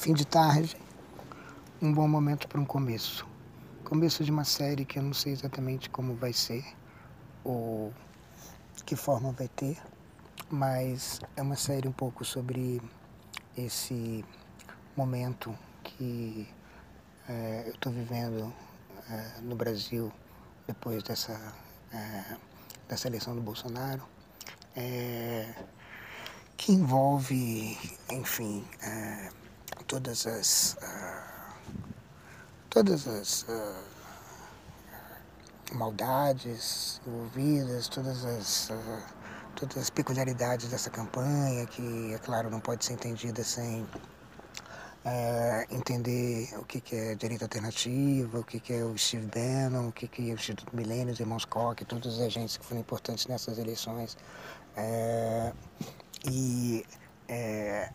fim de tarde, um bom momento para um começo. Começo de uma série que eu não sei exatamente como vai ser ou que forma vai ter, mas é uma série um pouco sobre esse momento que é, eu estou vivendo é, no Brasil depois dessa, é, dessa eleição do Bolsonaro, que envolve, enfim, todas as todas as maldades envolvidas, todas as todas as peculiaridades dessa campanha, que, é claro, não pode ser entendida sem é, entender o que, que é direito alternativo, o que, que é o Steve Bannon, o que, que é o Instituto Milênio, os irmãos Koch, todos os agentes que foram importantes nessas eleições. É, e, é,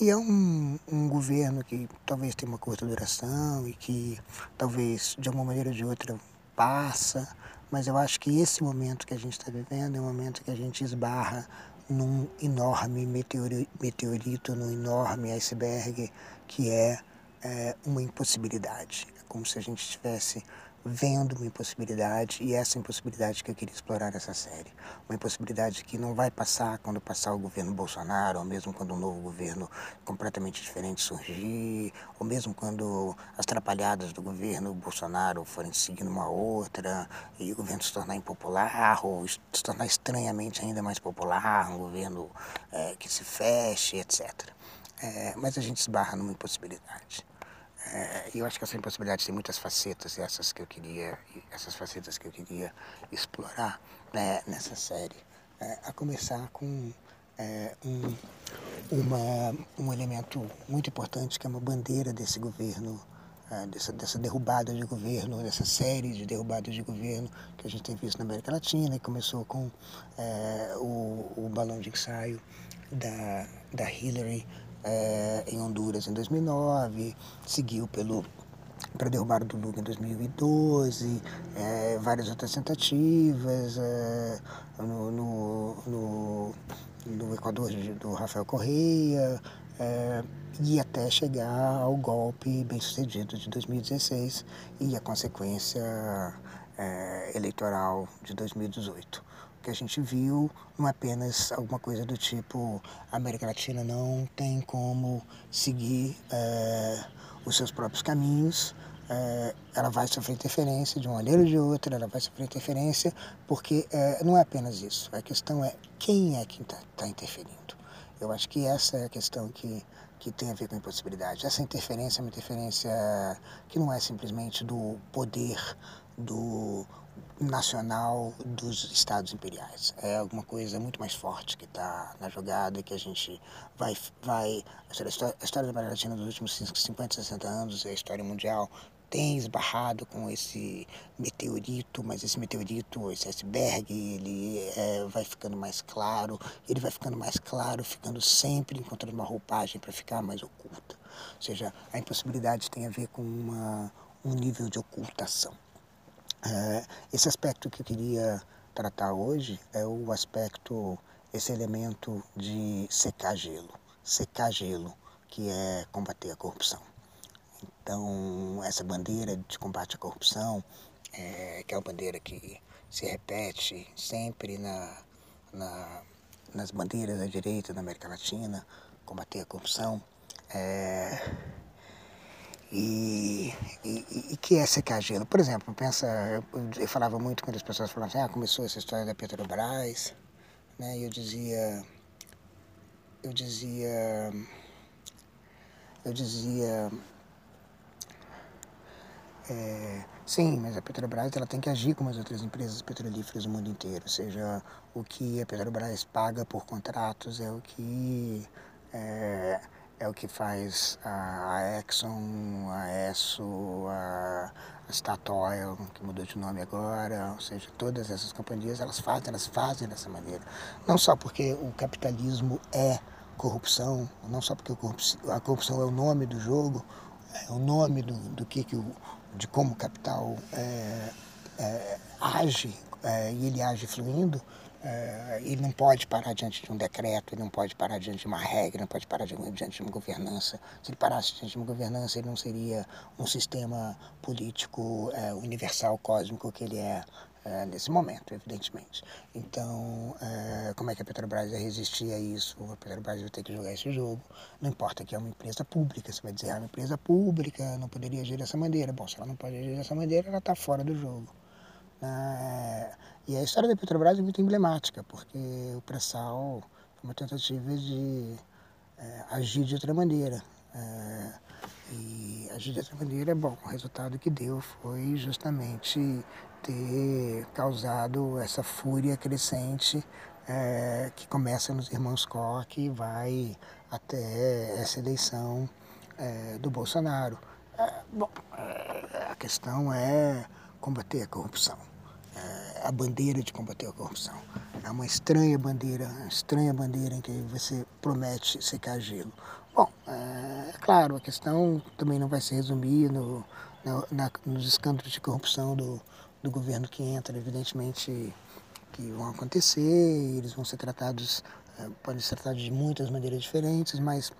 e é um, um governo que talvez tenha uma curta duração e que talvez de uma maneira ou de outra passa, mas eu acho que esse momento que a gente está vivendo é um momento que a gente esbarra num enorme meteorito, num enorme iceberg que é, é uma impossibilidade. É como se a gente estivesse vendo uma impossibilidade e essa impossibilidade que eu queria explorar nessa série. Uma impossibilidade que não vai passar quando passar o governo Bolsonaro, ou mesmo quando um novo governo completamente diferente surgir, ou mesmo quando as trapalhadas do governo Bolsonaro forem seguindo uma outra e o governo se tornar impopular ou se tornar estranhamente ainda mais popular, um governo é, que se feche, etc. É, mas a gente esbarra numa impossibilidade. É, eu acho que essa impossibilidade tem muitas facetas, essas que eu queria, essas facetas que eu queria explorar né, nessa série. É, a começar com é, um, uma, um elemento muito importante que é uma bandeira desse governo, é, dessa, dessa derrubada de governo, dessa série de derrubadas de governo que a gente tem visto na América Latina, e começou com é, o, o balão de ensaio da, da Hillary é, em Honduras em 2009, seguiu pelo para derrubar do Lula em 2012, é, várias outras tentativas é, no, no, no, no, Equador do Rafael Correia e até chegar ao golpe bem sucedido de 2016 e a consequência eleitoral de 2018 que a gente viu não é apenas alguma coisa do tipo a América Latina não tem como seguir é, os seus próprios caminhos, é, ela vai sofrer interferência de uma maneira ou de outra, ela vai sofrer interferência, porque é, não é apenas isso, a questão é quem é que está tá interferindo. Eu acho que essa é a questão que, que tem a ver com a impossibilidade. Essa interferência é uma interferência que não é simplesmente do poder do nacional dos estados imperiais. É alguma coisa muito mais forte que está na jogada que a gente vai... vai a história, a história da América Latina dos últimos 50, 60 anos a história mundial tem esbarrado com esse meteorito, mas esse meteorito, esse iceberg, ele é, vai ficando mais claro, ele vai ficando mais claro, ficando sempre encontrando uma roupagem para ficar mais oculta. Ou seja, a impossibilidade tem a ver com uma, um nível de ocultação. É, esse aspecto que eu queria tratar hoje é o aspecto, esse elemento de secar gelo. Secar gelo, que é combater a corrupção. Então, essa bandeira de combate à corrupção, é, que é uma bandeira que se repete sempre na, na, nas bandeiras da direita da América Latina, combater a corrupção, é, e, e, que é secar gelo. Por exemplo, pensa, eu, eu, falava muito quando as pessoas falavam assim, ah, começou essa história da Petrobras, né? E eu dizia, eu dizia, eu dizia, é, sim, mas a Petrobras ela tem que agir como as outras empresas petrolíferas do mundo inteiro, ou seja, o que a Petrobras paga por contratos é o que é, é o que faz a Exxon, a Esso, a, Statoil, que mudou de nome agora, ou seja, todas essas companhias, elas fazem, elas fazem dessa maneira. Não só porque o capitalismo é corrupção, não só porque a corrupção é o nome do jogo, é o nome do, do que, que o, de como o capital é, é, age, é, e ele age fluindo, Uh, ele não pode parar diante de um decreto, ele não pode parar diante de uma regra, não pode parar diante de uma governança. Se ele parasse diante de uma governança, ele não seria um sistema político uh, universal, cósmico que ele é uh, nesse momento, evidentemente. Então, como é que a Petrobras vai resistir a isso? A Petrobras vai ter que jogar esse jogo. Não importa que é uma empresa pública, você vai dizer, é uma empresa pública, não poderia agir dessa maneira. Bom, se ela não pode agir dessa maneira, ela está fora do jogo. Né? E a história da Petrobras é muito emblemática, porque o pré-sal foi uma tentativa de é, agir de outra maneira. É, e agir de outra maneira, bom, o resultado que deu foi justamente ter causado essa fúria crescente é, que começa nos irmãos Koch e vai até essa eleição do Bolsonaro. Bom, a questão é combater a corrupção a bandeira de combater a corrupção. É uma estranha bandeira, uma estranha bandeira em que você promete secar gelo. Bom, é, é claro, a questão também não vai se resumir no, na, nos escândalos de corrupção do, do governo que entra, evidentemente que vão acontecer, eles vão ser tratados, é, podem ser tratados de muitas maneiras diferentes, mas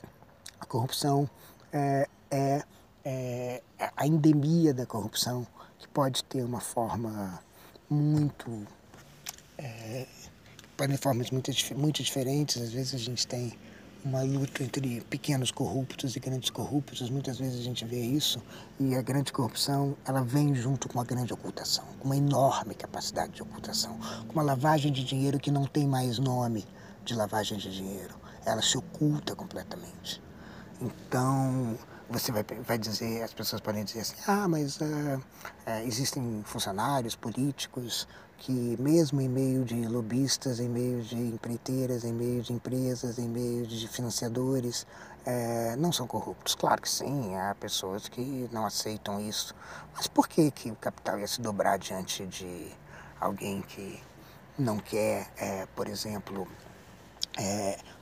a corrupção é, é, é a endemia da corrupção, que pode ter uma forma muito. É, para formas muito, muito diferentes. Às vezes a gente tem uma luta entre pequenos corruptos e grandes corruptos. Muitas vezes a gente vê isso e a grande corrupção ela vem junto com a grande ocultação, com uma enorme capacidade de ocultação, com uma lavagem de dinheiro que não tem mais nome de lavagem de dinheiro. Ela se oculta completamente. Então, você vai, vai dizer, as pessoas podem dizer assim, ah, mas uh, uh, existem funcionários políticos que mesmo em meio de lobistas, em meio de empreiteiras, em meio de empresas, em meio de financiadores, uh, não são corruptos. Claro que sim, há pessoas que não aceitam isso. Mas por que, que o capital ia se dobrar diante de alguém que não quer, por exemplo,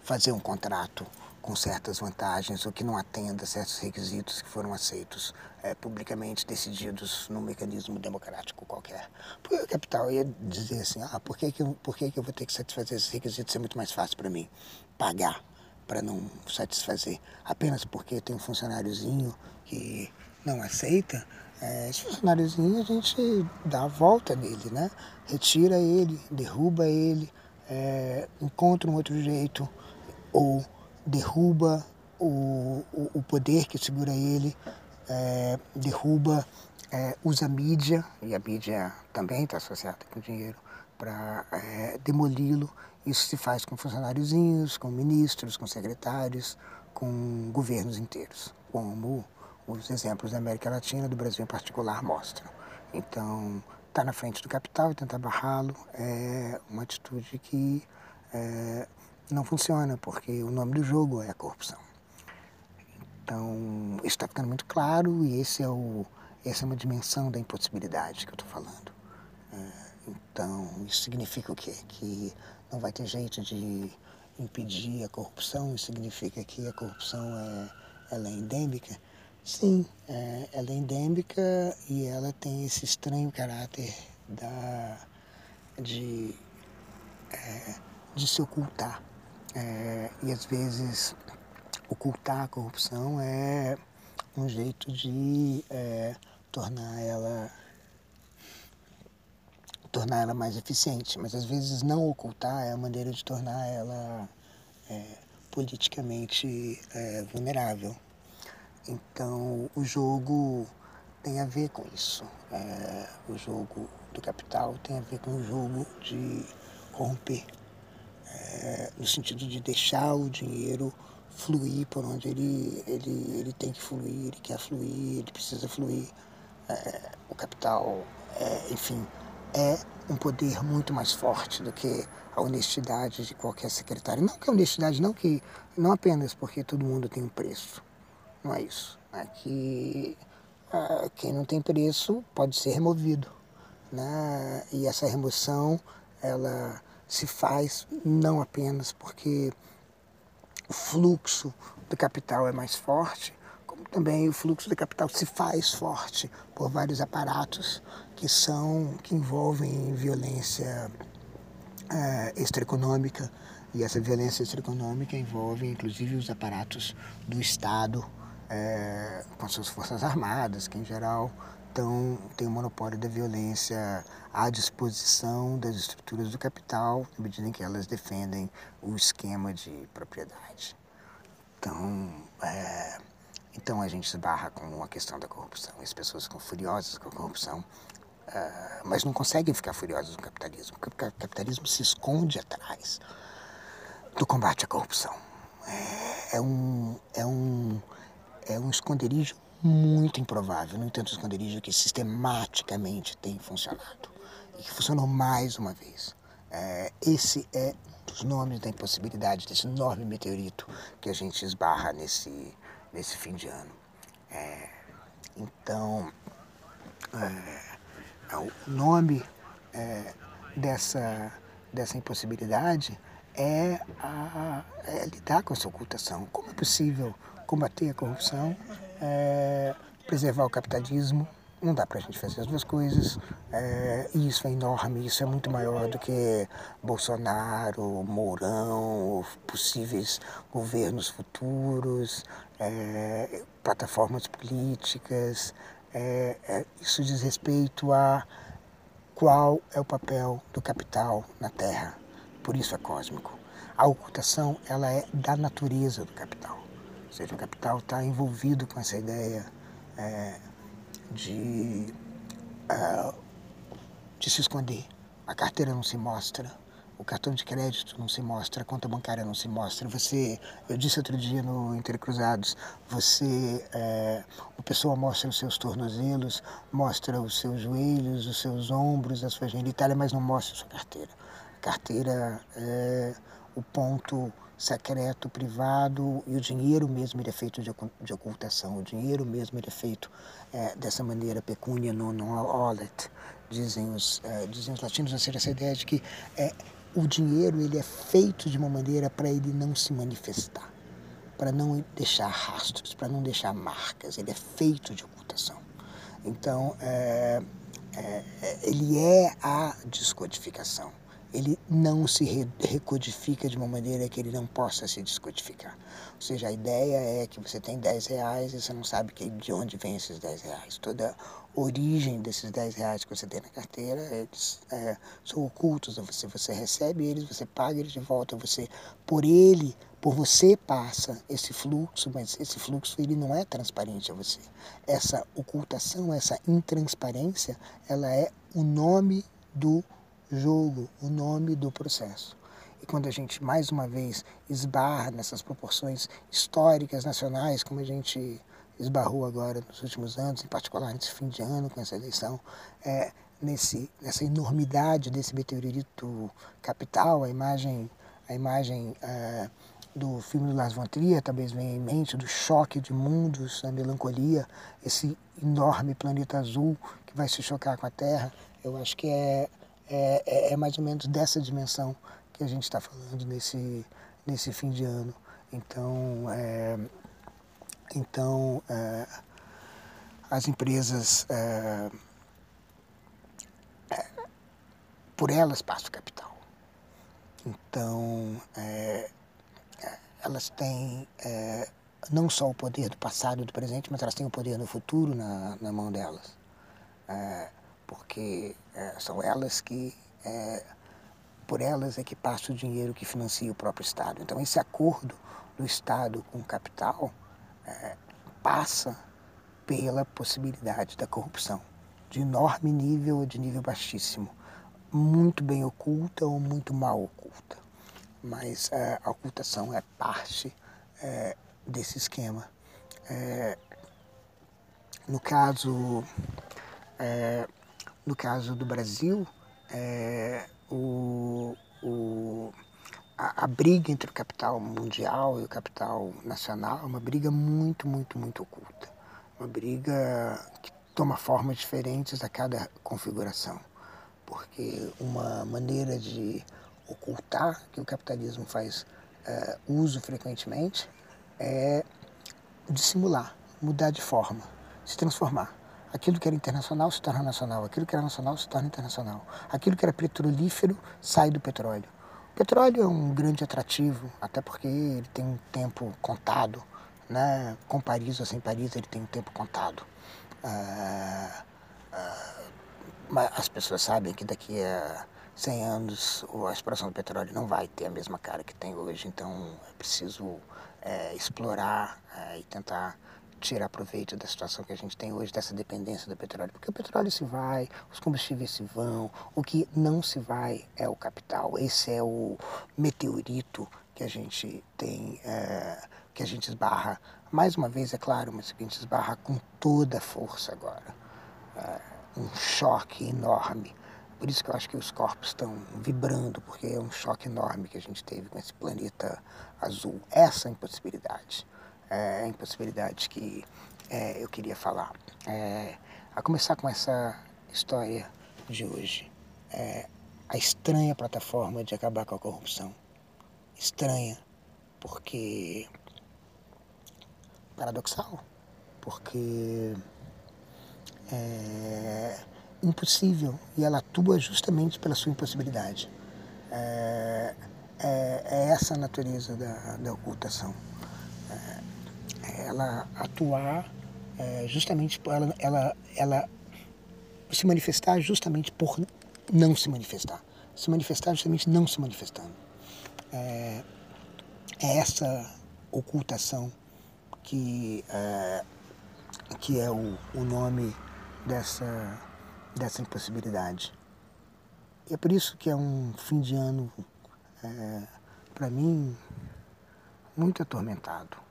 fazer um contrato com certas vantagens ou que não atenda certos requisitos que foram aceitos é, publicamente decididos num mecanismo democrático qualquer. Porque o capital ia dizer assim, ah, por que, que, eu, por que, que eu vou ter que satisfazer esses requisitos? É muito mais fácil para mim pagar para não satisfazer. Apenas porque tem um funcionáriozinho que não aceita, é, esse funcionáriozinho a gente dá a volta nele, né? Retira ele, derruba ele, é, encontra um outro jeito ou derruba o, o, o poder que segura ele, é, derruba, é, usa a mídia, e a mídia também está associada com dinheiro, para é, demoli-lo. Isso se faz com funcionáriozinhos, com ministros, com secretários, com governos inteiros, como os exemplos da América Latina, do Brasil em particular, mostram. Então, estar tá na frente do capital e tentar barrá-lo é uma atitude que é, não funciona, porque o nome do jogo é a corrupção. Então, isso está ficando muito claro e esse é o, essa é uma dimensão da impossibilidade que eu estou falando. É, então, isso significa o quê? Que não vai ter jeito de impedir a corrupção, isso significa que a corrupção é, ela é endêmica? Sim, é, ela é endêmica e ela tem esse estranho caráter da, de, é, de se ocultar. É, e às vezes ocultar a corrupção é um jeito de é, tornar ela tornar ela mais eficiente, mas às vezes não ocultar é a maneira de tornar ela é, politicamente é, vulnerável. Então o jogo tem a ver com isso. É, o jogo do capital tem a ver com o jogo de corromper é, no sentido de deixar o dinheiro fluir por onde ele, ele, ele tem que fluir, ele quer fluir, ele precisa fluir. É, o capital, é, enfim, é um poder muito mais forte do que a honestidade de qualquer secretário. Não que a honestidade, não que não apenas porque todo mundo tem um preço, não é isso. É que é, quem não tem preço pode ser removido, né? E essa remoção, ela se faz não apenas porque o fluxo do capital é mais forte, como também o fluxo do capital se faz forte por vários aparatos que são que envolvem violência é, extraeconômica, e essa violência extraeconômica envolve inclusive os aparatos do Estado, é, com suas forças armadas, que em geral tão, tem o monopólio da violência à disposição das estruturas do capital, na medida em que elas defendem o esquema de propriedade. Então, é, então a gente esbarra com a questão da corrupção. As pessoas ficam furiosas com a corrupção, é, mas não conseguem ficar furiosas com o capitalismo. O capitalismo se esconde atrás do combate à corrupção. É, é um, é, um, é um esconderijo muito improvável, no entanto, esconderijo que sistematicamente tem funcionado e que funcionou mais uma vez. É, esse é um dos nomes da impossibilidade desse enorme meteorito que a gente esbarra nesse, nesse fim de ano. É, então, é, é o nome é, dessa, dessa impossibilidade é, a, é lidar com essa ocultação. Como é possível combater a corrupção, é, preservar o capitalismo? Não dá para a gente fazer as duas coisas. É, isso é enorme, isso é muito maior do que Bolsonaro, Mourão, possíveis governos futuros, é, plataformas políticas. É, é, isso diz respeito a qual é o papel do capital na Terra por isso é cósmico. A ocultação ela é da natureza do capital, ou seja, o capital está envolvido com essa ideia é, de, é, de se esconder. A carteira não se mostra, o cartão de crédito não se mostra, a conta bancária não se mostra. Você, eu disse outro dia no Intercruzados, você, é, a pessoa mostra os seus tornozelos, mostra os seus joelhos, os seus ombros, a sua genitália, mas não mostra a sua carteira carteira é o ponto secreto, privado, e o dinheiro mesmo é feito de, ocultação, o dinheiro mesmo é feito é, dessa maneira, pecúnia non olet, dizem os, é, dizem os latinos, ou seja, essa ideia de que é, o dinheiro ele é feito de uma maneira para ele não se manifestar, para não deixar rastros, para não deixar marcas, ele é feito de ocultação. Então, é, é, ele é a descodificação ele não se recodifica de uma maneira que ele não possa se descodificar. Ou seja, a ideia é que você tem 10 reais e você não sabe de onde vem esses 10 reais. Toda origem desses 10 reais que você tem na carteira, eles é, são ocultos a você. Você recebe eles, você paga eles de volta, você, por ele, por você passa esse fluxo, mas esse fluxo ele não é transparente a você. Essa ocultação, essa intransparência, ela é o nome do jogo, o nome do processo. E quando a gente, mais uma vez, esbarra nessas proporções históricas, nacionais, como a gente esbarrou agora nos últimos anos, em particular nesse fim de ano com essa eleição, é, nesse, nessa enormidade desse meteorito capital, a imagem, a imagem é, do filme do Lars von Trier talvez venha em mente, do choque de mundos, a melancolia, esse enorme planeta azul que vai se chocar com a Terra, eu acho que é é, é, é mais ou menos dessa dimensão que a gente está falando nesse, nesse fim de ano. Então, é, então é, as empresas, é, é por elas passa o capital. Então, elas têm não só o poder do passado e do presente, mas elas têm o poder do futuro na, na mão delas porque é, são elas que, é, por elas é que passa o dinheiro que financia o próprio Estado. Então, esse acordo do Estado com o capital é, passa pela possibilidade da corrupção, de enorme nível ou de nível baixíssimo, muito bem oculta ou muito mal oculta. Mas é, a ocultação é parte é, desse esquema. É, no caso, é, no caso do Brasil, é, o, o, a, a, briga entre o capital mundial e o capital nacional é uma briga muito, muito, muito oculta. Uma briga que toma formas diferentes a cada configuração. Porque uma maneira de ocultar que o capitalismo faz é, uso frequentemente é dissimular, mudar de forma, se transformar Aquilo que era internacional se torna nacional, aquilo que era nacional se torna internacional. Aquilo que era petrolífero sai do petróleo. O petróleo é um grande atrativo, até porque ele tem um tempo contado, né? com Paris ou sem Paris ele tem um tempo contado. Ah, ah, mas as pessoas sabem que daqui a 100 anos a exploração do petróleo não vai ter a mesma cara que tem hoje, então é preciso é, explorar é, e tentar tirar proveito da situação que a gente tem hoje, dessa dependência do petróleo. Porque o petróleo se vai, os combustíveis se vão, o que não se vai é o capital. Esse é o meteorito que a gente tem, é, que a gente esbarra, mais uma vez, é claro, mas que a gente esbarra com toda a força agora. É, um choque enorme. Por isso que eu acho que os corpos estão vibrando, porque é um choque enorme que a gente teve com esse planeta azul. Essa impossibilidade é, impossibilidades que é, eu queria falar. É, a começar com essa história de hoje. É, a estranha plataforma de acabar com a corrupção. Estranha, porque. paradoxal, porque. É impossível e ela atua justamente pela sua impossibilidade. É, é, é essa a natureza da, da ocultação ela atuar é, justamente ela, ela, ela se manifestar justamente por não se manifestar. Se manifestar justamente não se manifestando. É, é essa ocultação que é, que é o, o nome dessa, dessa impossibilidade. E é por isso que é um fim de ano, é, para mim, muito atormentado.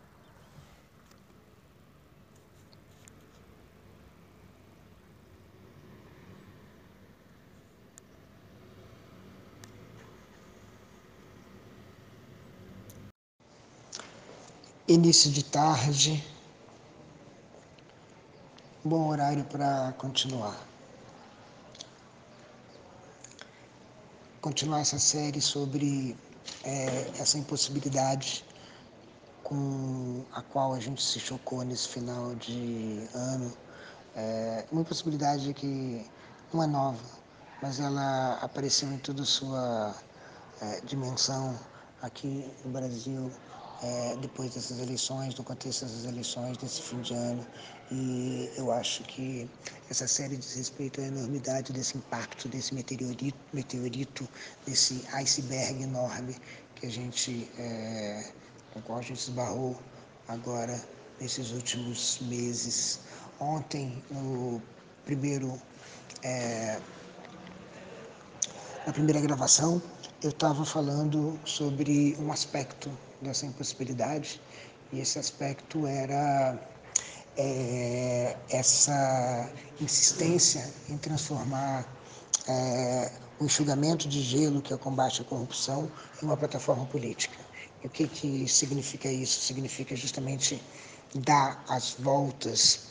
Início de tarde, bom horário para continuar. Continuar essa série sobre é, essa impossibilidade com a qual a gente se chocou nesse final de ano. É, uma impossibilidade que não é nova, mas ela apareceu em toda sua é, dimensão aqui no Brasil é, depois dessas eleições, no contexto dessas eleições, desse fim de ano. E eu acho que essa série diz respeito à enormidade desse impacto, desse meteorito, meteorito desse iceberg enorme que a gente, é, com o qual a gente esbarrou agora nesses últimos meses. Ontem, no primeiro, é, na primeira gravação, eu estava falando sobre um aspecto dessa impossibilidade e esse aspecto era é, essa insistência em transformar é, o enxugamento de gelo, que é o combate à corrupção, em uma plataforma política. E o que, que significa isso? Significa justamente dar as voltas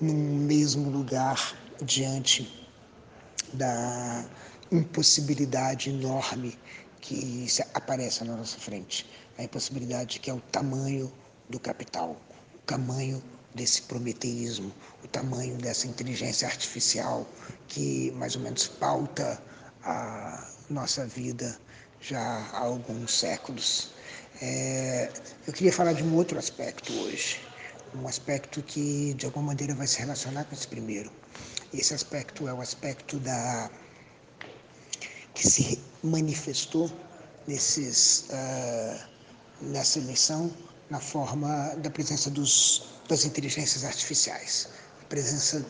num mesmo lugar diante da impossibilidade enorme que aparece na nossa frente. A impossibilidade que é o tamanho do capital, o tamanho desse prometeísmo, o tamanho dessa inteligência artificial que mais ou menos pauta a nossa vida já há alguns séculos. É, eu queria falar de um outro aspecto hoje, um aspecto que de alguma maneira vai se relacionar com esse primeiro. Esse aspecto é o aspecto da que se manifestou nesses, uh, nessa eleição na forma da presença dos, das inteligências artificiais, a presença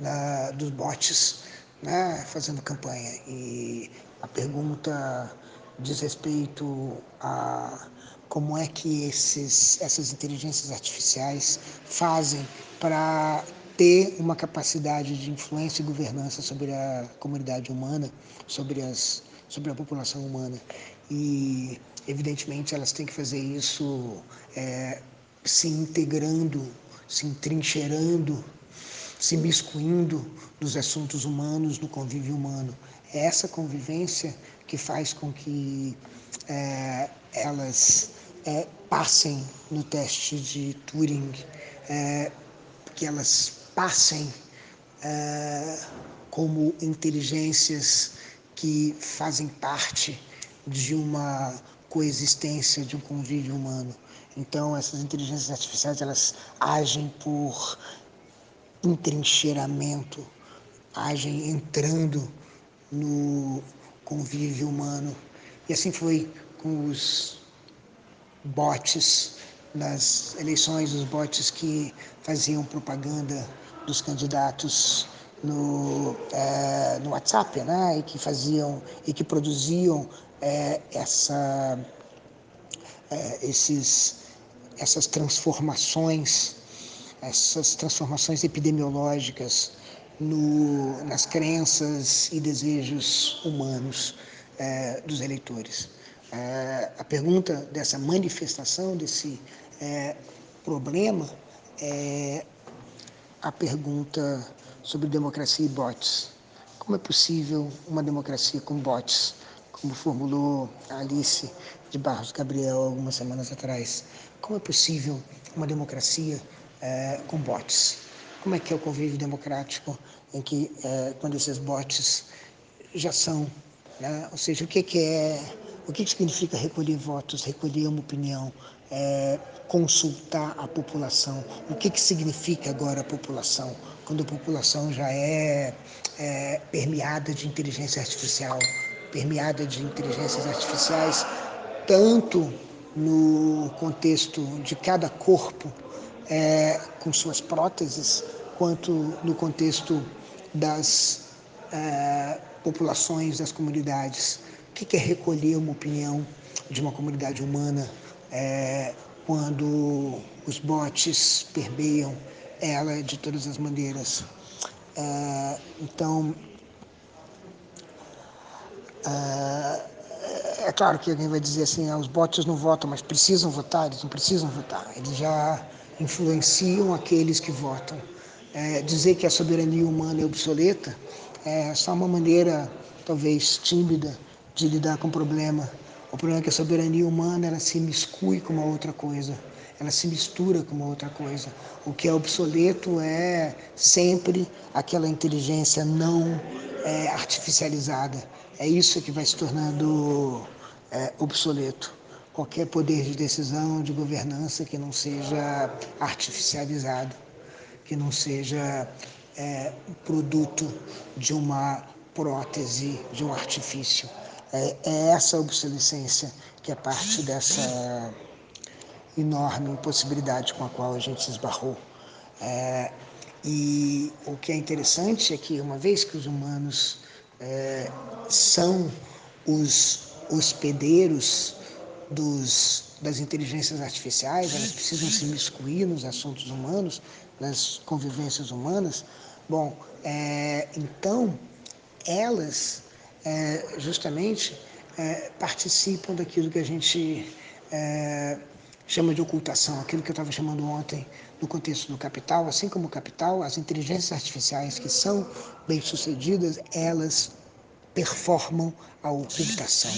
da, dos bots né, fazendo campanha. E a pergunta diz respeito a como é que esses, essas inteligências artificiais fazem para ter uma capacidade de influência e governança sobre a comunidade humana, sobre, as, sobre a população humana. E, evidentemente, elas têm que fazer isso é, se integrando, se entrincheirando, se miscuindo nos assuntos humanos, no convívio humano. É essa convivência que faz com que é, elas é, passem no teste de Turing, é, que elas passem é, como inteligências que fazem parte de uma coexistência, de um convívio humano. Então, essas inteligências artificiais elas agem por entrincheiramento, agem entrando no convívio humano. E assim foi com os bots nas eleições, os bots que faziam propaganda dos candidatos no, é, no WhatsApp, né? E que faziam e que produziam é, essa, é, esses, essas transformações, essas transformações epidemiológicas no, nas crenças e desejos humanos é, dos eleitores. É, a pergunta dessa manifestação, desse é, problema, é a pergunta sobre democracia e bots. Como é possível uma democracia com bots, como formulou Alice de Barros Gabriel algumas semanas atrás? Como é possível uma democracia é, com bots? Como é que é o convívio democrático em que, é, quando esses bots já são, né? ou seja, o que, que é, o que, que significa recolher votos, recolher uma opinião, é, consultar a população. O que, que significa agora a população? Quando a população já é, é permeada de inteligência artificial, permeada de inteligências artificiais, tanto no contexto de cada corpo é, com suas próteses, quanto no contexto das é, populações, das comunidades. O que é recolher uma opinião de uma comunidade humana é, quando os bots permeiam ela de todas as maneiras. É, então, é, é, claro que alguém vai dizer assim, ah, os bots não votam, mas precisam votar, eles não precisam votar, eles já influenciam aqueles que votam. É, dizer que a soberania humana é obsoleta é só uma maneira, talvez tímida, de lidar com o problema. O problema é que a soberania humana ela se miscui com uma outra coisa, ela se mistura com uma outra coisa. O que é obsoleto é sempre aquela inteligência não é, artificializada. É isso que vai se tornando é, obsoleto. Qualquer poder de decisão, de governança que não seja artificializado, que não seja é, produto de uma prótese, de um artifício. É, é essa obsolescência que é parte dessa enorme possibilidade com a qual a gente se esbarrou. É, e o que é interessante é que, uma vez que os humanos é, são os hospedeiros dos, das inteligências artificiais, elas precisam se miscuir nos assuntos humanos, nas convivências humanas, bom, é, então elas é, justamente é, participam daquilo que a gente é, chama de ocultação, aquilo que eu estava chamando ontem no contexto do capital, assim como o capital, as inteligências artificiais que são bem-sucedidas, elas performam a ocultação.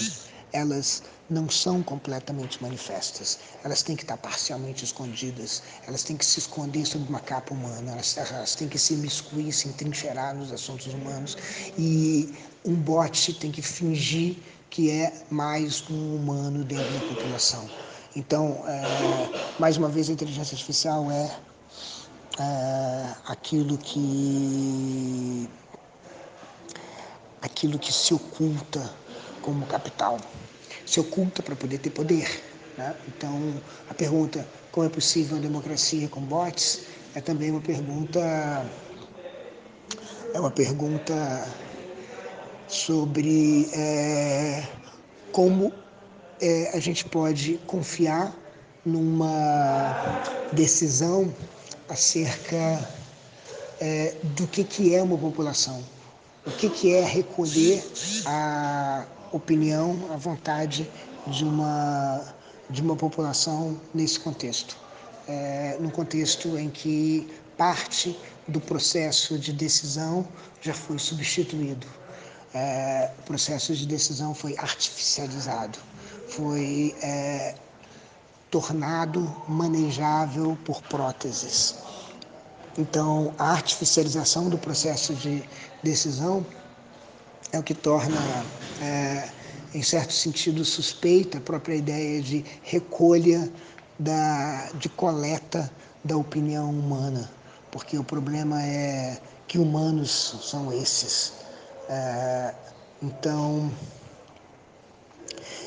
Elas não são completamente manifestas. Elas têm que estar parcialmente escondidas. Elas têm que se esconder sob uma capa humana. Elas, elas têm que se miscuir, se entrincheirar nos assuntos humanos. E um bot tem que fingir que é mais um humano dentro da população. Então, é, mais uma vez, a inteligência artificial é, é aquilo que aquilo que se oculta como capital, se oculta para poder ter poder. Né? Então, a pergunta como é possível uma democracia com bots é também uma pergunta é uma pergunta sobre é, como é, a gente pode confiar numa decisão acerca é, do que, que é uma população, o que, que é recolher a opinião, a vontade de uma, de uma população nesse contexto. É, num contexto em que parte do processo de decisão já foi substituído. É, o processo de decisão foi artificializado, foi é, tornado manejável por próteses. Então, a artificialização do processo de decisão é o que torna, é, em certo sentido, suspeita a própria ideia de recolha, da, de coleta da opinião humana, porque o problema é que humanos são esses. É, então,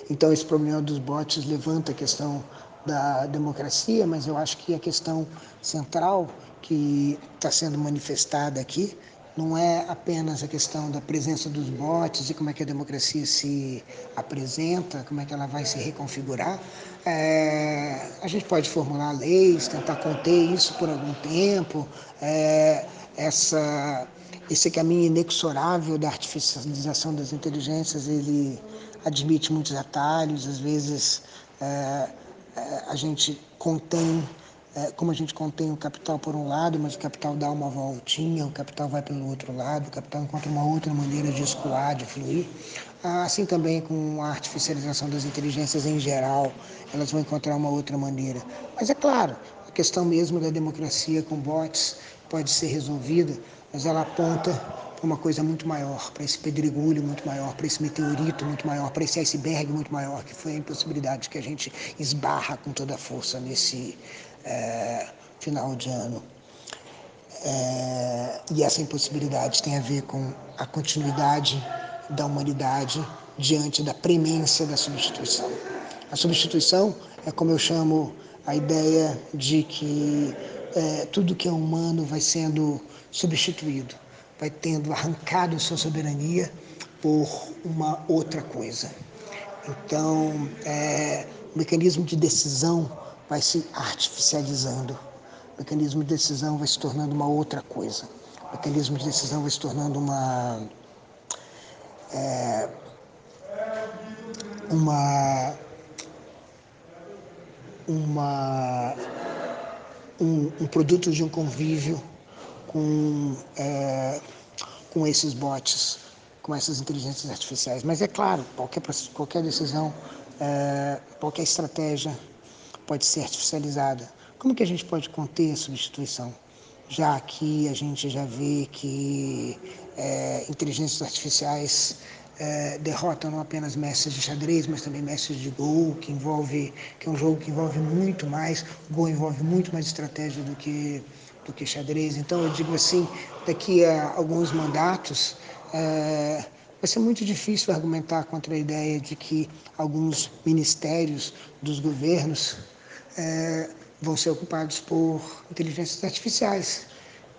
então, esse problema dos bots levanta a questão da democracia, mas eu acho que a questão central que está sendo manifestada aqui não é apenas a questão da presença dos bots e como é que a democracia se apresenta, como é que ela vai se reconfigurar. É, a gente pode formular leis, tentar conter isso por algum tempo, é, essa, esse caminho inexorável da artificialização das inteligências, ele admite muitos atalhos, às vezes é, é, a gente contém, é, como a gente contém o capital por um lado, mas o capital dá uma voltinha, o capital vai pelo outro lado, o capital encontra uma outra maneira de escoar, de fluir. Assim também com a artificialização das inteligências em geral, elas vão encontrar uma outra maneira. Mas é claro, a questão mesmo da democracia com bots pode ser resolvida, mas ela aponta para uma coisa muito maior, para esse pedregulho muito maior, para esse meteorito muito maior, para esse iceberg muito maior, que foi a impossibilidade que a gente esbarra com toda a força nesse é, final de ano. É, e essa impossibilidade tem a ver com a continuidade da humanidade diante da premência da substituição. A substituição é como eu chamo a ideia de que é, tudo que é humano vai sendo substituído vai tendo arrancado sua soberania por uma outra coisa. Então, é, o mecanismo de decisão vai se artificializando. O mecanismo de decisão vai se tornando uma outra coisa. O mecanismo de decisão vai se tornando uma. É, uma. uma um, um produto de um convívio com, é, com esses bots, com essas inteligências artificiais. Mas é claro, qualquer, qualquer decisão, é, qualquer estratégia pode ser artificializada. Como que a gente pode conter a substituição? Já que a gente já vê que é, inteligências artificiais é, derrotam não apenas mestres de xadrez, mas também mestres de Go, que envolve, que é um jogo que envolve muito mais, Go envolve muito mais estratégia do que do que xadrez. Então, eu digo assim, daqui a alguns mandatos, é, vai ser muito difícil argumentar contra a ideia de que alguns ministérios dos governos é, vão ser ocupados por inteligências artificiais,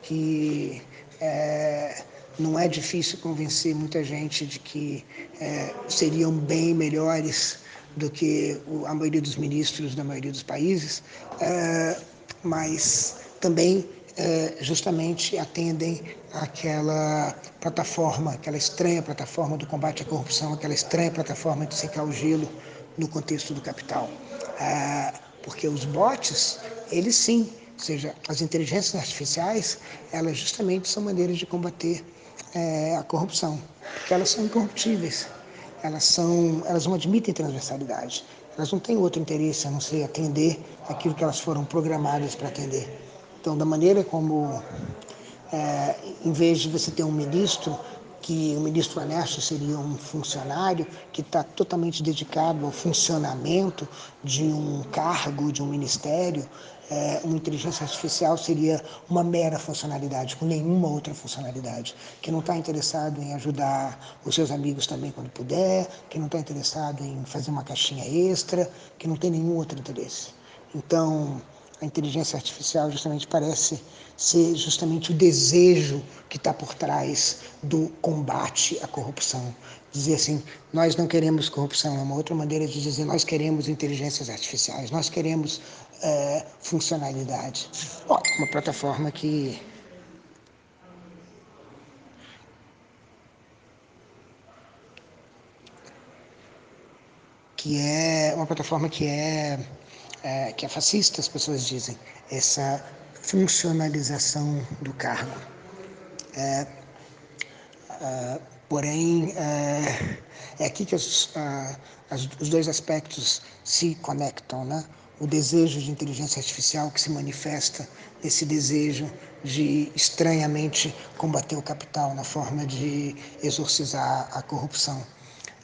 que é, não é difícil convencer muita gente de que é, seriam bem melhores do que a maioria dos ministros da maioria dos países, é, mas também é, justamente atendem àquela plataforma, aquela estranha plataforma do combate à corrupção, aquela estranha plataforma de secar o gelo no contexto do capital. É, porque os bots, eles sim, ou seja, as inteligências artificiais, elas justamente são maneiras de combater é, a corrupção, porque elas são incorruptíveis, elas, são, elas não admitem transversalidade, elas não têm outro interesse a não ser atender aquilo que elas foram programadas para atender. Então, da maneira como, é, em vez de você ter um ministro, que o ministro honesto seria um funcionário que está totalmente dedicado ao funcionamento de um cargo, de um ministério, é, uma inteligência artificial seria uma mera funcionalidade, com nenhuma outra funcionalidade, que não está interessado em ajudar os seus amigos também quando puder, que não está interessado em fazer uma caixinha extra, que não tem nenhum outro interesse. Então, a inteligência artificial justamente parece ser justamente o desejo que está por trás do combate à corrupção. Dizer assim, nós não queremos corrupção, é uma outra maneira de dizer nós queremos inteligências artificiais, nós queremos é, funcionalidade. Ó, uma plataforma que que é uma plataforma que é é, que é fascista, as pessoas dizem, essa funcionalização do cargo. É, é, porém, é, é, aqui que os, as, os dois aspectos se conectam, né? o desejo de inteligência artificial que se manifesta nesse desejo de estranhamente combater o capital na forma de exorcizar a corrupção.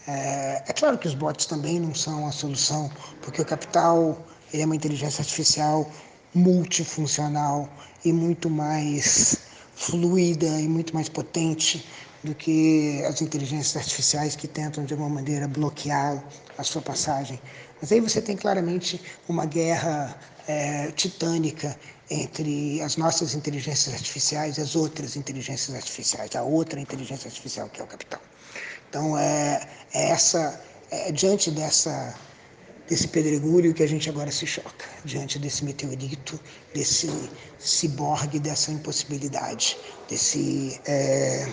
É, é, claro que os bots também não são a solução, porque o capital é uma inteligência artificial multifuncional e muito mais fluida e muito mais potente do que as inteligências artificiais que tentam de alguma maneira bloquear a sua passagem. Mas aí você tem claramente uma guerra é, titânica entre as nossas inteligências artificiais e as outras inteligências artificiais, a outra inteligência artificial que é o capital. Então é, é essa é, diante dessa desse pedregulho que a gente agora se choca, diante desse meteorito, desse ciborgue, dessa impossibilidade, desse é,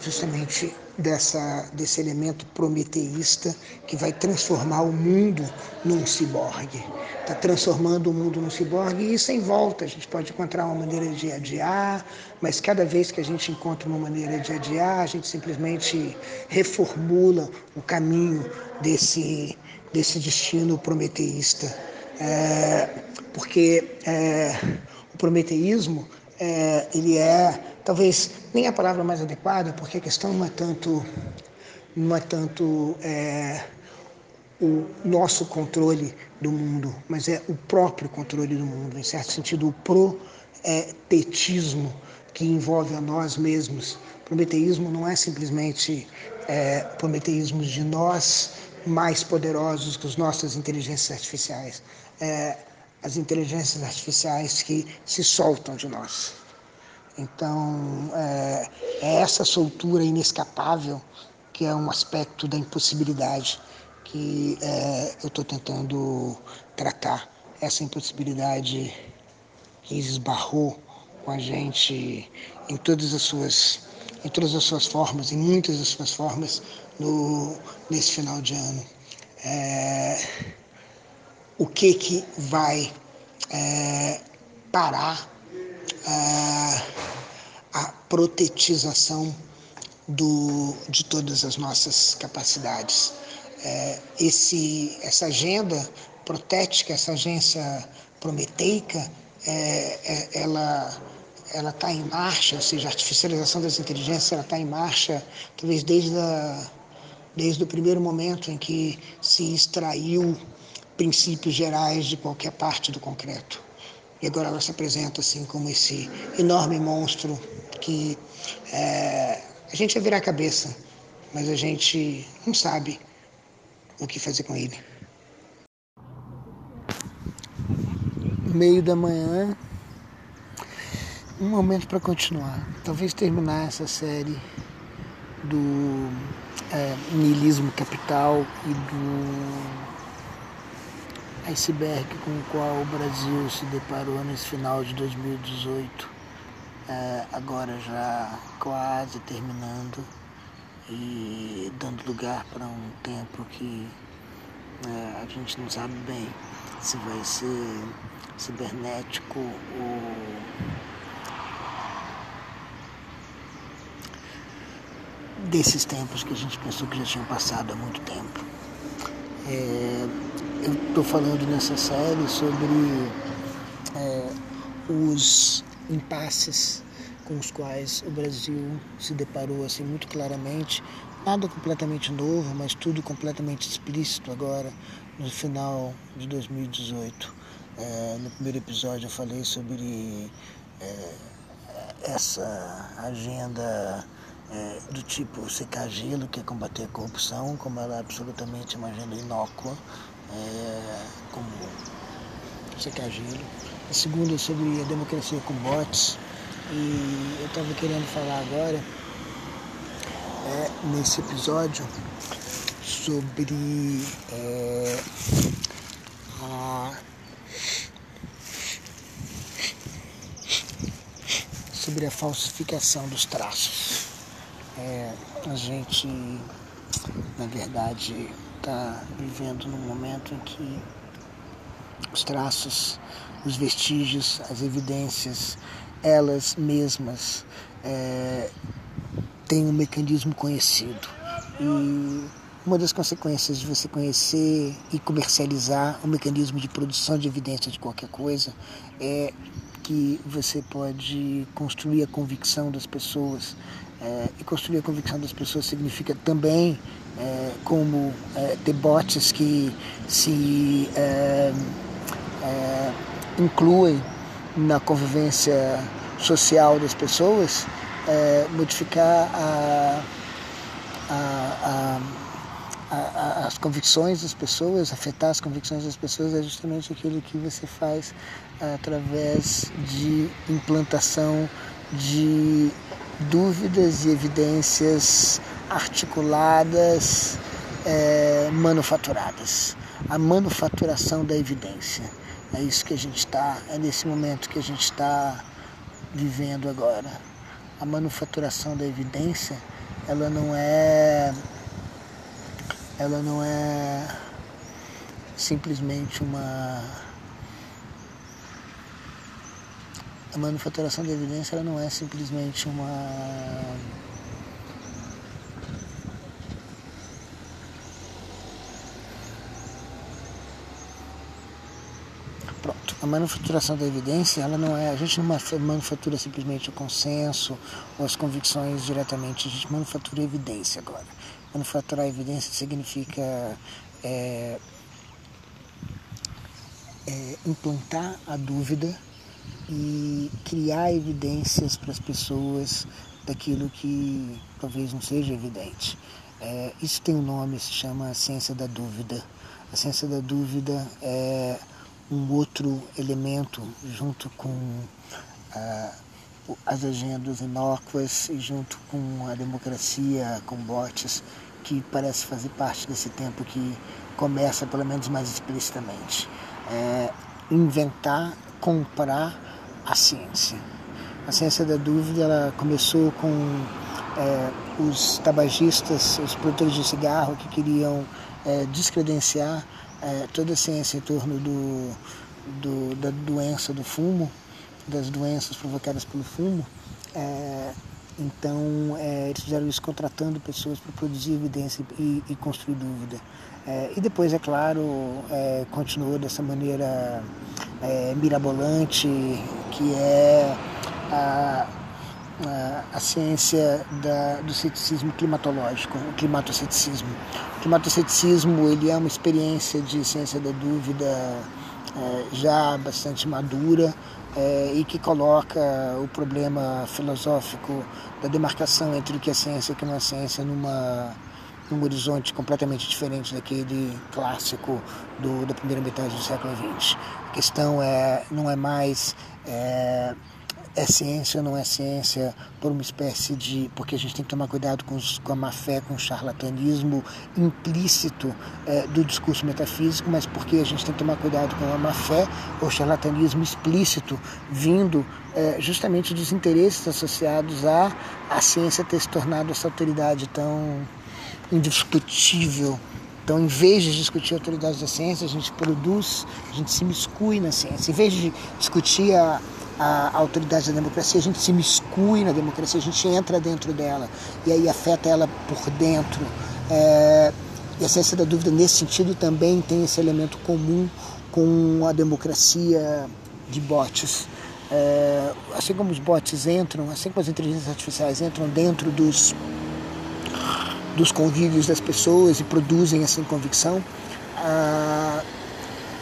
justamente dessa, desse elemento prometeísta que vai transformar o mundo num ciborgue. Está transformando o mundo num ciborgue e isso em volta. A gente pode encontrar uma maneira de adiar, mas cada vez que a gente encontra uma maneira de adiar, a gente simplesmente reformula o caminho desse, desse destino prometeísta. É, porque é, o prometeísmo é, ele é talvez nem a palavra mais adequada, porque a questão não é tanto, não é tanto é, o nosso controle do mundo, mas é o próprio controle do mundo, em certo sentido, o protetismo que envolve a nós mesmos. Prometeísmo não é simplesmente é, prometeísmo de nós mais poderosos que as nossas inteligências artificiais. É, as inteligências artificiais que se soltam de nós. Então, é, é essa soltura inescapável que é um aspecto da impossibilidade que é, eu estou tentando tratar. Essa impossibilidade que esbarrou com a gente em todas as suas em todas as suas formas, em muitas das suas formas, no, nesse final de ano. É, o que que vai é, parar é, a protetização do, de todas as nossas capacidades. É, esse, essa agenda protética, essa agência prometeica, é, é, ela ela está em marcha, ou seja, a artificialização das inteligências está em marcha, talvez desde, a, desde o primeiro momento em que se extraiu princípios gerais de qualquer parte do concreto. E agora ela se apresenta assim como esse enorme monstro que é, a gente vai virar a cabeça, mas a gente não sabe o que fazer com ele. Meio da manhã, um momento para continuar. Talvez terminar essa série do é, niilismo capital e do iceberg com o qual o Brasil se deparou nesse final de 2018, é, agora já quase terminando e dando lugar para um tempo que é, a gente não sabe bem se vai ser cibernético ou desses tempos que a gente pensou que já tinham passado há muito tempo. É, eu estou falando nessa série sobre é, os impasses com os quais o Brasil se deparou assim muito claramente, nada completamente novo, mas tudo completamente explícito agora no final de 2018. É, no primeiro episódio eu falei sobre é, essa agenda é, do tipo secar gelo, que é combater a corrupção, como ela é absolutamente uma agenda inócua, é, como secar gelo. A segunda sobre a democracia com bots. E eu estava querendo falar agora, é, nesse episódio, sobre é, a, sobre a falsificação dos traços. É, a gente, na verdade, está vivendo num momento em que os traços, os vestígios, as evidências, elas mesmas é, têm um mecanismo conhecido. E uma das consequências de você conhecer e comercializar o mecanismo de produção de evidência de qualquer coisa é que você pode construir a convicção das pessoas. É, e construir a convicção das pessoas significa também, é, como é, ter bots que se é, é, incluem na convivência social das pessoas, é, modificar a, a, a, as convicções das pessoas, afetar as convicções das pessoas é justamente aquilo que você faz através de implantação de dúvidas e evidências articuladas, é, manufaturadas. A manufaturação da evidência. É isso que a gente está, é nesse momento que a gente está vivendo agora. A manufaturação da evidência, ela não é ela não é simplesmente uma a manufaturação da evidência ela não é simplesmente uma A manufaturação da evidência, ela não é, a gente não manufatura simplesmente o consenso ou as convicções diretamente, a gente manufatura a evidência agora. Manufaturar a evidência significa é, é, implantar a dúvida e criar evidências para as pessoas daquilo que talvez não seja evidente. É, isso tem um nome, se chama ciência da dúvida. A ciência da dúvida é um outro elemento junto com as agendas inócuas e junto com a democracia, com bots, que parece fazer parte desse tempo que começa pelo menos mais explicitamente. É, inventar, comprar a ciência. A ciência da dúvida ela começou com é, os tabagistas, os produtores de cigarro que queriam é, descredenciar é, toda a ciência em torno do, do, da doença do fumo, das doenças provocadas pelo fumo. É, então, é, eles fizeram isso contratando pessoas para produzir evidência e, e construir dúvida. É, e depois, é claro, continuou dessa maneira é, mirabolante, que é a, a, a ciência da, do ceticismo climatológico, o climatoceticismo. O climatoceticismo ele é uma experiência de ciência da dúvida é, já bastante madura é, e que coloca o problema filosófico da demarcação entre o que é ciência e o que não é ciência numa num horizonte completamente diferente daquele clássico do, da primeira metade do século XX. A questão é, não é mais é, é ciência ou não é ciência por uma espécie de. porque a gente tem que tomar cuidado com, os, com a má fé, com o charlatanismo implícito é, do discurso metafísico, mas porque a gente tem que tomar cuidado com a má fé ou charlatanismo explícito vindo é, justamente dos interesses associados à, à ciência ter se tornado essa autoridade tão indiscutível. Então, em vez de discutir a autoridade da ciência, a gente produz, a gente se miscui na ciência. Em vez de discutir a, a, autoridade da democracia, a gente se miscui na democracia, a gente entra dentro dela e aí afeta ela por dentro. É, e a ciência da dúvida, nesse sentido, também tem esse elemento comum com a democracia de bots. É, assim como os bots entram, assim como as inteligências artificiais entram dentro dos, dos convívios das pessoas e produzem essa convicção, a,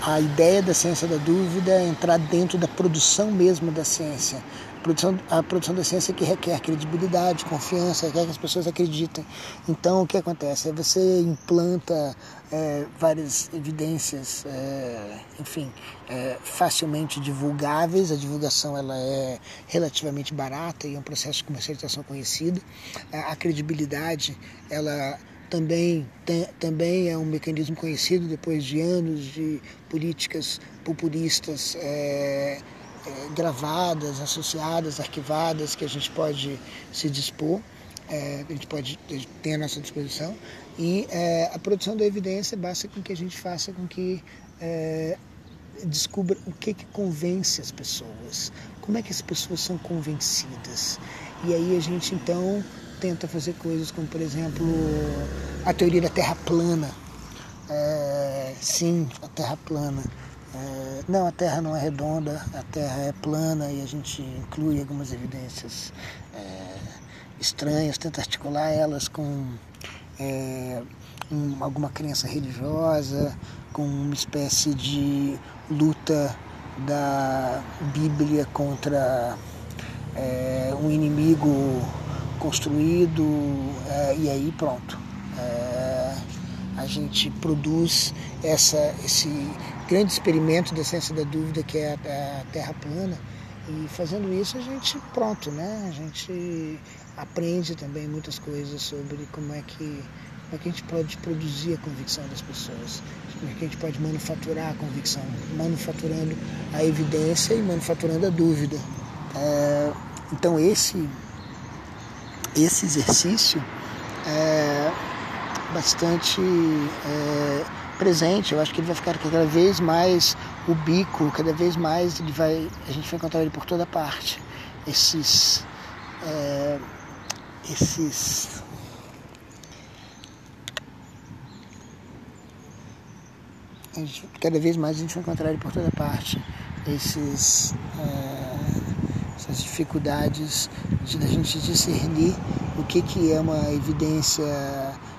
a ideia da ciência da dúvida é entrar dentro da produção mesmo da ciência. A produção, a produção da ciência que requer credibilidade, confiança, requer que as pessoas acreditem. Então, o que acontece? É você implanta é, várias evidências, é, enfim, é, facilmente divulgáveis. A divulgação ela é relativamente barata e é um processo de comercialização conhecido. A credibilidade, ela também, tem, também é um mecanismo conhecido depois de anos de políticas populistas é, é, gravadas, associadas, arquivadas, que a gente pode se dispor, é, a gente pode ter à nossa disposição. E é, a produção da evidência basta com que a gente faça com que é, descubra o que, que convence as pessoas, como é que as pessoas são convencidas. E aí a gente então tenta fazer coisas como, por exemplo, a teoria da Terra plana. É, sim, a Terra plana. É, não, a Terra não é redonda, a Terra é plana e a gente inclui algumas evidências é, estranhas, tenta articular elas com é, um, alguma crença religiosa, com uma espécie de luta da Bíblia contra é, um inimigo construído é, e aí pronto. A gente produz essa, esse grande experimento da ciência da dúvida que é a, a Terra plana e fazendo isso a gente pronto, né? A gente aprende também muitas coisas sobre como é que como é que a gente pode produzir a convicção das pessoas, como é que a gente pode manufaturar a convicção, manufaturando a evidência e manufaturando a dúvida. É, então esse, esse exercício é bastante é, presente, eu acho que ele vai ficar cada vez mais ubico, cada vez mais ele vai, a gente vai encontrar ele por toda parte. Esses, é, esses cada vez mais a gente vai encontrar ele por toda parte. Esses, é, essas dificuldades de a gente discernir o que, que é uma evidência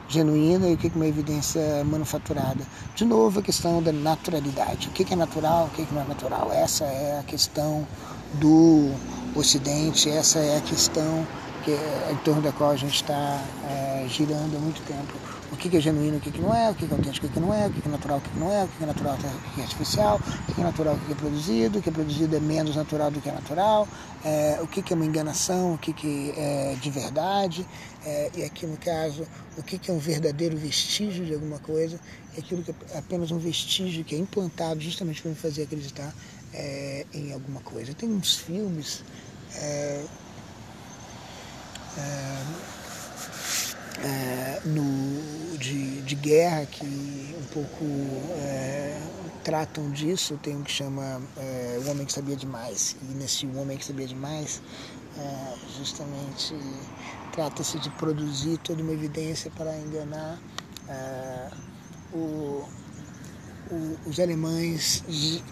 genuína e o que é uma evidência manufaturada. De novo, a questão da naturalidade. O que é natural, o que não é natural. Essa é a questão do Ocidente, essa é a questão que, em torno da qual a gente está é, girando há muito tempo o que é genuíno, o que não é, o que é autêntico, o que não é, o que é natural, o que não é, o que é natural, o que é artificial, o que é natural, o que é produzido, o que é produzido é menos natural do que é natural, é, o que é uma enganação, o que é de verdade, é, e aqui no caso, o que é um verdadeiro vestígio de alguma coisa, e aquilo que é apenas um vestígio que é implantado justamente para me fazer acreditar é, em alguma coisa. Tem uns filmes. É, é, é, no, de, de guerra que um pouco é, tratam disso. Tem um que chama é, O Homem que Sabia Demais. E nesse O Homem que Sabia Demais, é, justamente trata-se de produzir toda uma evidência para enganar é, o, o, os alemães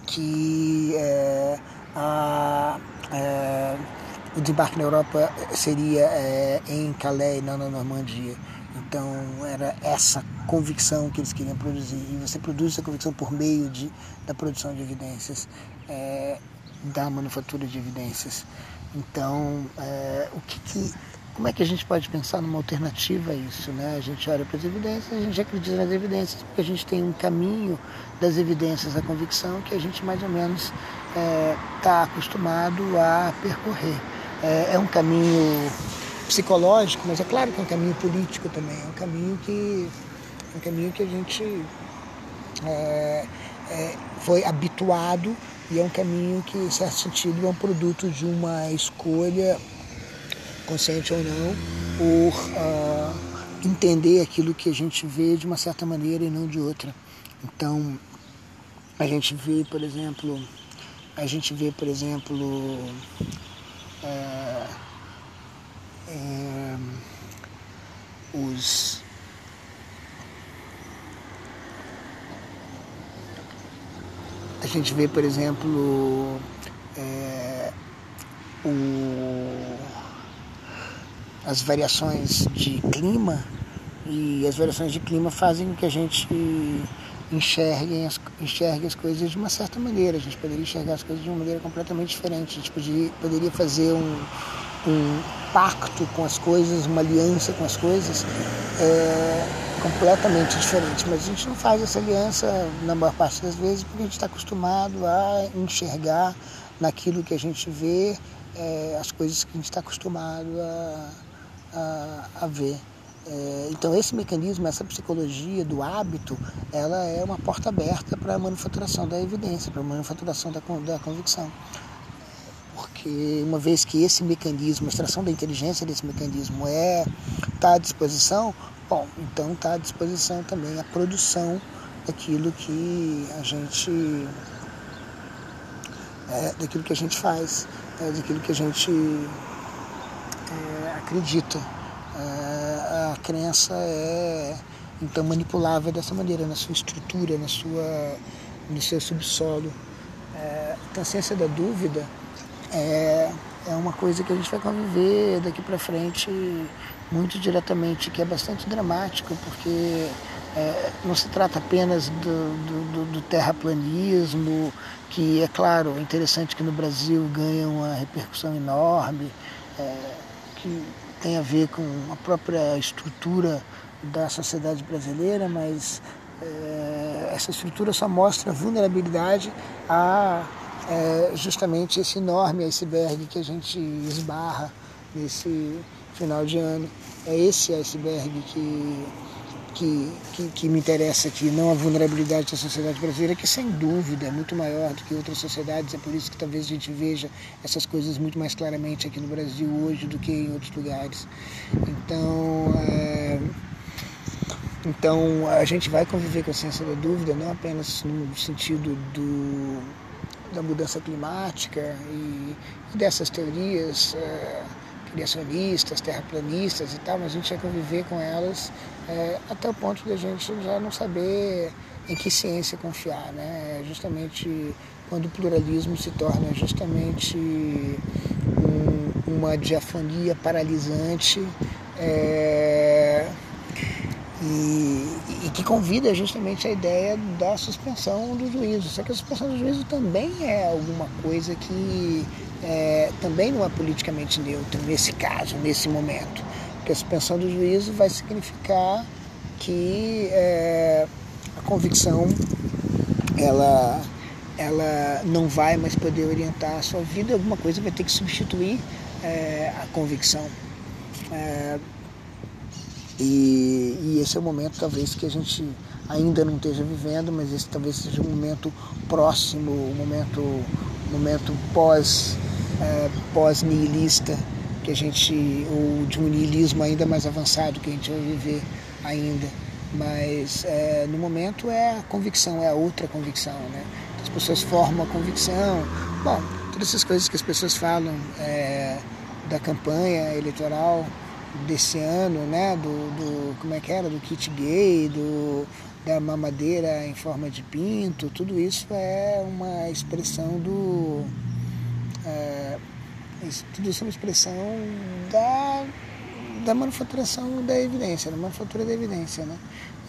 que é, a o desembarque na Europa seria em Calais não na Normandia. Então era essa convicção que eles queriam produzir. E você produz essa convicção por meio de, da produção de evidências, da manufatura de evidências. Então, o que, que, como é que a gente pode pensar numa alternativa a isso? Né? A gente olha para as evidências, a gente acredita nas evidências, porque a gente tem um caminho das evidências à convicção que a gente mais ou menos está é, acostumado a percorrer é, é um caminho psicológico, mas é claro que é um caminho político também, é um caminho que, é um caminho que a gente é, é, foi habituado e é um caminho que, em certo sentido, é um produto de uma escolha, consciente ou não, por uh, entender aquilo que a gente vê de uma certa maneira e não de outra. Então, a gente vê, por exemplo, a gente vê, por exemplo, é, é, os a gente vê, por exemplo, é, o, as variações de clima e as variações de clima fazem com que a gente enxerguem as, enxergue as coisas de uma certa maneira. A gente poderia enxergar as coisas de uma maneira completamente diferente. A gente poderia, poderia fazer um, um pacto com as coisas, uma aliança com as coisas é, completamente diferente. Mas a gente não faz essa aliança na maior parte das vezes porque a gente está acostumado a enxergar naquilo que a gente vê é, as coisas que a gente está acostumado a, a, a ver. É, então esse mecanismo, essa psicologia do hábito, ela é uma porta aberta para a manufaturação da evidência, para a manufaturação da, da convicção. Porque uma vez que esse mecanismo, a extração da inteligência desse mecanismo é está à disposição, bom, então está à disposição também a produção daquilo que a gente é, daquilo que a gente faz, é, daquilo que a gente é, acredita. a crença é então manipulável dessa maneira, na sua estrutura, na sua, no seu subsolo. É, então a ciência da dúvida é, é uma coisa que a gente vai conviver daqui para frente muito diretamente, que é bastante dramático, porque é, não se trata apenas do, do, do, terraplanismo, que é claro, é interessante que no Brasil ganha uma repercussão enorme, é, que tem a ver com a própria estrutura da sociedade brasileira, mas é, essa estrutura só mostra vulnerabilidade a é, justamente esse enorme iceberg que a gente esbarra nesse final de ano. É esse iceberg que, que, que, que me interessa aqui, não a vulnerabilidade da sociedade brasileira, que sem dúvida é muito maior do que outras sociedades, é por isso que talvez a gente veja essas coisas muito mais claramente aqui no Brasil hoje do que em outros lugares. Então, é, então a gente vai conviver com a ciência da dúvida, não apenas no sentido do, da mudança climática e, e dessas teorias é, criacionistas, terraplanistas e tal, mas a gente vai conviver com elas é, até o ponto de a gente já não saber em que ciência confiar, né? É justamente quando o pluralismo se torna justamente um, uma diafonia paralisante. É, e, e, que convida justamente a ideia da suspensão do juízo. Só que a suspensão do juízo também é alguma coisa que é, também não é politicamente neutro nesse caso, nesse momento. Porque a suspensão do juízo vai significar que é, a convicção ela, ela não vai mais poder orientar a sua vida, alguma coisa vai ter que substituir é, a convicção. É, e, e, esse é o momento, talvez, que a gente ainda não esteja vivendo, mas esse talvez seja um momento próximo, um momento, um momento pós, é, pós-nihilista, que a gente, ou de um nihilismo ainda mais avançado que a gente vai viver ainda. Mas é, no momento é a convicção, é a outra convicção. Né? As pessoas formam a convicção. Bom, todas essas coisas que as pessoas falam é, da campanha eleitoral desse ano, né, do, do, como é que era, do kit gay, do, da mamadeira em forma de pinto, tudo isso é uma expressão do. É, tudo isso é uma expressão da, da manufaturação da evidência, da manufatura da evidência. Né?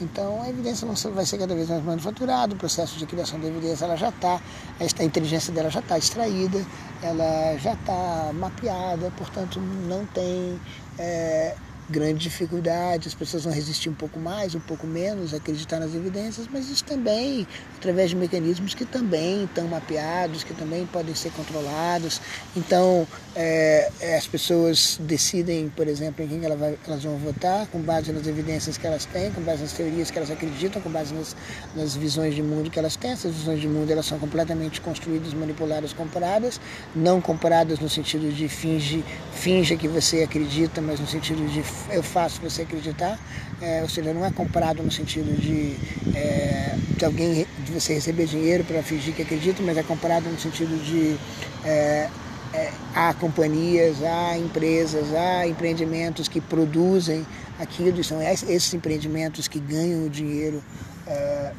Então a evidência não vai ser cada vez mais manufaturada, o processo de criação da evidência ela já está, a inteligência dela já está extraída, ela já está mapeada, portanto não tem é, grande dificuldade, as pessoas vão resistir um pouco mais, um pouco menos, acreditar nas evidências, mas isso também através de mecanismos que também estão mapeados, que também podem ser controlados. Então, é, é as pessoas decidem, por exemplo, em quem elas, vai, elas vão votar, com base nas evidências que elas têm, com base nas teorias que elas acreditam, com base nas, nas visões de mundo que elas têm. Essas visões de mundo elas são completamente construídas, manipuladas, compradas, não compradas no sentido de finge, finge que você acredita, mas no sentido de eu faço você acreditar, é, ou seja, não é comprado no sentido de, é, de alguém de você receber dinheiro para fingir que acredita, mas é comprado no sentido de é, é, há companhias, há empresas, há empreendimentos que produzem aquilo, e são esses empreendimentos que ganham o dinheiro, é,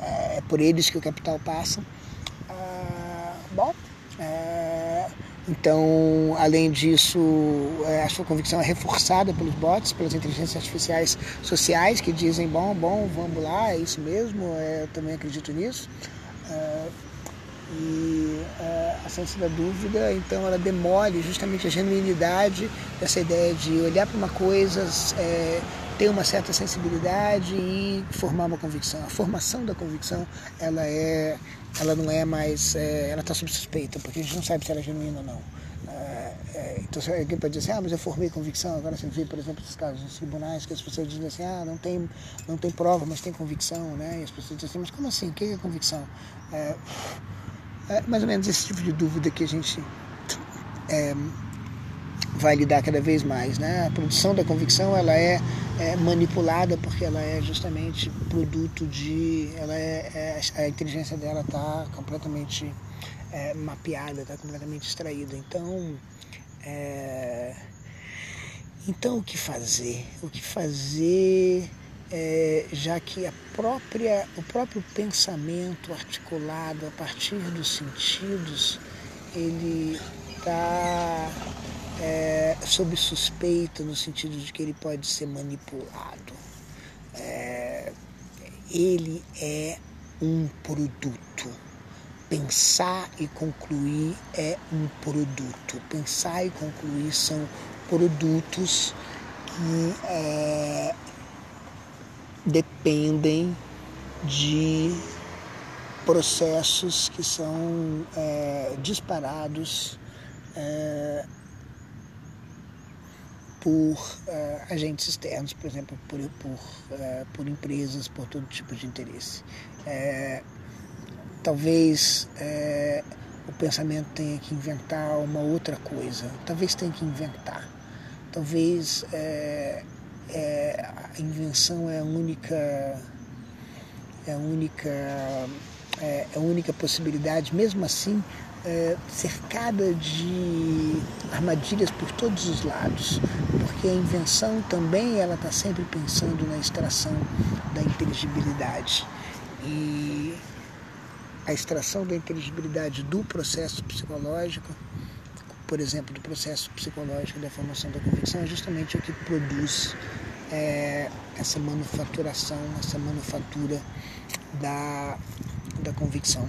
é por eles que o capital passa. Ah, bom, então, além disso, é, a sua convicção é reforçada pelos bots, pelas inteligências artificiais sociais que dizem, bom, bom, vamos lá, é isso mesmo, é, eu também acredito nisso. É, e a ciência da dúvida, então, ela demole justamente a genuinidade dessa ideia de olhar para uma coisa, ter uma certa sensibilidade e formar uma convicção. A formação da convicção, ela é, ela não é mais, é, ela está sob suspeita, porque a gente não sabe se ela é genuína ou não. É, é, então alguém pode dizer assim, ah, mas eu formei convicção. Agora você vê, por exemplo, esses casos nos tribunais que as pessoas dizem assim, ah, não tem, não tem prova, mas tem convicção, né? E as pessoas dizem assim, mas como assim? O que é convicção? É, é mais ou menos esse tipo de dúvida que a gente é, vai lidar cada vez mais. Né? A produção da convicção ela é, é manipulada porque ela é justamente produto de, ela é, é a inteligência dela está completamente é, mapeada, está completamente extraída. Então, é, Então, o que fazer? O que fazer, é, já que a própria, o próprio pensamento articulado a partir dos sentidos, ele está é, sob suspeita no sentido de que ele pode ser manipulado. É, ele é um produto. Pensar e concluir é um produto. Pensar e concluir são produtos que é, dependem de processos que são é, disparados é, por é, agentes externos, por exemplo, por, por, é, por, empresas, por todo tipo de interesse. É, talvez o pensamento tenha que inventar uma outra coisa, talvez tenha que inventar. Talvez é, é, a invenção é a única, é a única, é, é a única possibilidade, mesmo assim, é, cercada de armadilhas por todos os lados, porque a invenção também ela está sempre pensando na extração da inteligibilidade e a extração da inteligibilidade do processo psicológico por exemplo, do processo psicológico da formação da convicção é justamente o que produz é, essa manufaturação, essa manufatura da, da convicção.